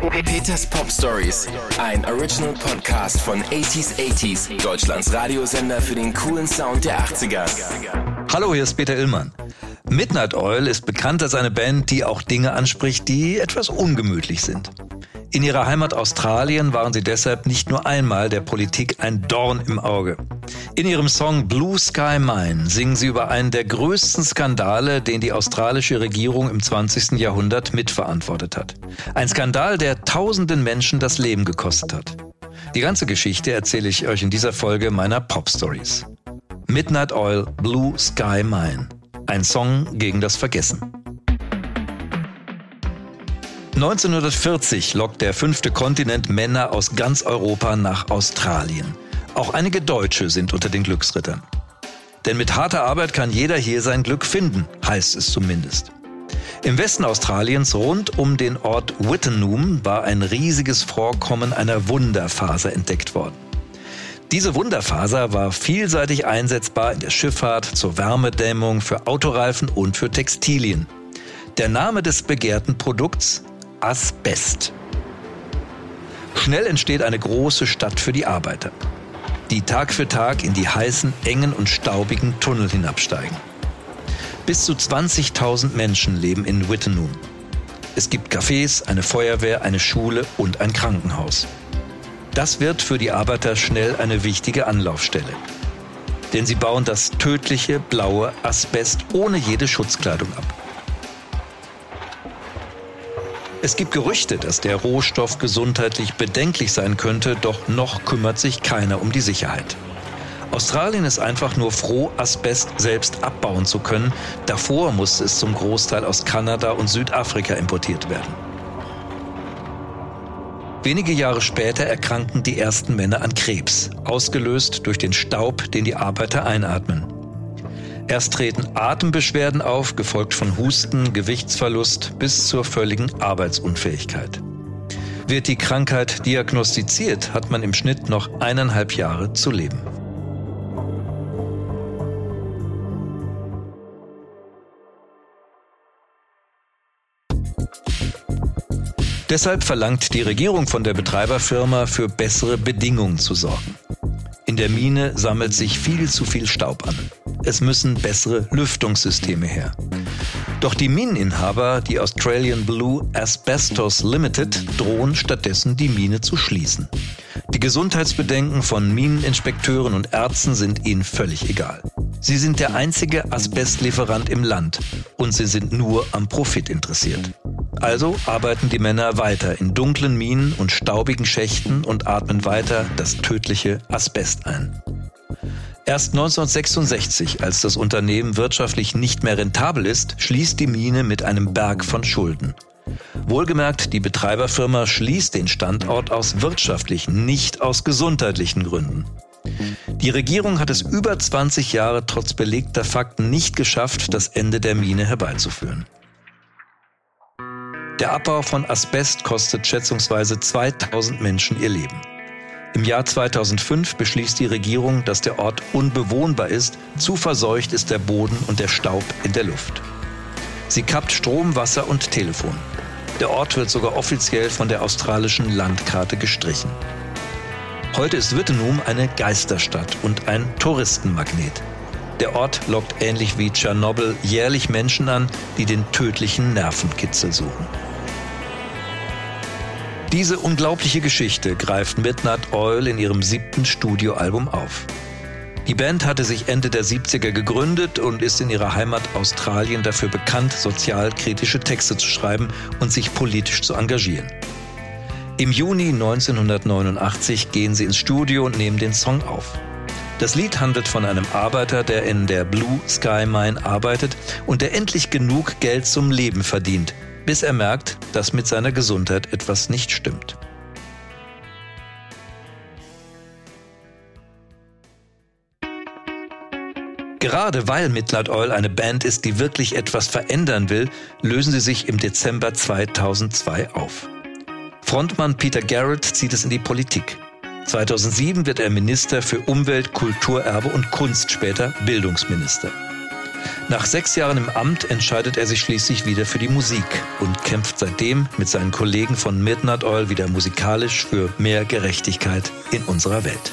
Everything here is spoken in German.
Peters Pop Stories, ein Original Podcast von 80s 80s, Deutschlands Radiosender für den coolen Sound der 80er. Hallo, hier ist Peter Illmann. Midnight Oil ist bekannt als eine Band, die auch Dinge anspricht, die etwas ungemütlich sind. In ihrer Heimat Australien waren sie deshalb nicht nur einmal der Politik ein Dorn im Auge. In ihrem Song Blue Sky Mine singen sie über einen der größten Skandale, den die australische Regierung im 20. Jahrhundert mitverantwortet hat. Ein Skandal, der tausenden Menschen das Leben gekostet hat. Die ganze Geschichte erzähle ich euch in dieser Folge meiner Pop Stories. Midnight Oil Blue Sky Mine. Ein Song gegen das Vergessen. 1940 lockt der fünfte Kontinent Männer aus ganz Europa nach Australien. Auch einige Deutsche sind unter den Glücksrittern. Denn mit harter Arbeit kann jeder hier sein Glück finden, heißt es zumindest. Im Westen Australiens rund um den Ort Wittenoom war ein riesiges Vorkommen einer Wunderfaser entdeckt worden. Diese Wunderfaser war vielseitig einsetzbar in der Schifffahrt, zur Wärmedämmung, für Autoreifen und für Textilien. Der Name des begehrten Produkts Asbest. Schnell entsteht eine große Stadt für die Arbeiter, die Tag für Tag in die heißen, engen und staubigen Tunnel hinabsteigen. Bis zu 20.000 Menschen leben in Wittenoom. Es gibt Cafés, eine Feuerwehr, eine Schule und ein Krankenhaus. Das wird für die Arbeiter schnell eine wichtige Anlaufstelle. Denn sie bauen das tödliche blaue Asbest ohne jede Schutzkleidung ab. Es gibt Gerüchte, dass der Rohstoff gesundheitlich bedenklich sein könnte, doch noch kümmert sich keiner um die Sicherheit. Australien ist einfach nur froh, Asbest selbst abbauen zu können. Davor musste es zum Großteil aus Kanada und Südafrika importiert werden. Wenige Jahre später erkranken die ersten Männer an Krebs, ausgelöst durch den Staub, den die Arbeiter einatmen. Erst treten Atembeschwerden auf, gefolgt von Husten, Gewichtsverlust bis zur völligen Arbeitsunfähigkeit. Wird die Krankheit diagnostiziert, hat man im Schnitt noch eineinhalb Jahre zu leben. Deshalb verlangt die Regierung von der Betreiberfirma, für bessere Bedingungen zu sorgen. In der Mine sammelt sich viel zu viel Staub an. Es müssen bessere Lüftungssysteme her. Doch die Mineninhaber, die Australian Blue Asbestos Limited, drohen stattdessen die Mine zu schließen. Die Gesundheitsbedenken von Mineninspekteuren und Ärzten sind ihnen völlig egal. Sie sind der einzige Asbestlieferant im Land und sie sind nur am Profit interessiert. Also arbeiten die Männer weiter in dunklen Minen und staubigen Schächten und atmen weiter das tödliche Asbest ein. Erst 1966, als das Unternehmen wirtschaftlich nicht mehr rentabel ist, schließt die Mine mit einem Berg von Schulden. Wohlgemerkt, die Betreiberfirma schließt den Standort aus wirtschaftlichen, nicht aus gesundheitlichen Gründen. Die Regierung hat es über 20 Jahre trotz belegter Fakten nicht geschafft, das Ende der Mine herbeizuführen. Der Abbau von Asbest kostet schätzungsweise 2000 Menschen ihr Leben. Im Jahr 2005 beschließt die Regierung, dass der Ort unbewohnbar ist, zu verseucht ist der Boden und der Staub in der Luft. Sie kappt Strom, Wasser und Telefon. Der Ort wird sogar offiziell von der australischen Landkarte gestrichen. Heute ist Wittenoom eine Geisterstadt und ein Touristenmagnet. Der Ort lockt ähnlich wie Tschernobyl jährlich Menschen an, die den tödlichen Nervenkitzel suchen. Diese unglaubliche Geschichte greift Midnight Oil in ihrem siebten Studioalbum auf. Die Band hatte sich Ende der 70er gegründet und ist in ihrer Heimat Australien dafür bekannt, sozialkritische Texte zu schreiben und sich politisch zu engagieren. Im Juni 1989 gehen sie ins Studio und nehmen den Song auf. Das Lied handelt von einem Arbeiter, der in der Blue Sky Mine arbeitet und der endlich genug Geld zum Leben verdient, bis er merkt, dass mit seiner Gesundheit etwas nicht stimmt. Gerade weil Midnight Oil eine Band ist, die wirklich etwas verändern will, lösen sie sich im Dezember 2002 auf. Frontmann Peter Garrett zieht es in die Politik. 2007 wird er Minister für Umwelt, Kulturerbe und Kunst, später Bildungsminister. Nach sechs Jahren im Amt entscheidet er sich schließlich wieder für die Musik und kämpft seitdem mit seinen Kollegen von Midnight Oil wieder musikalisch für mehr Gerechtigkeit in unserer Welt.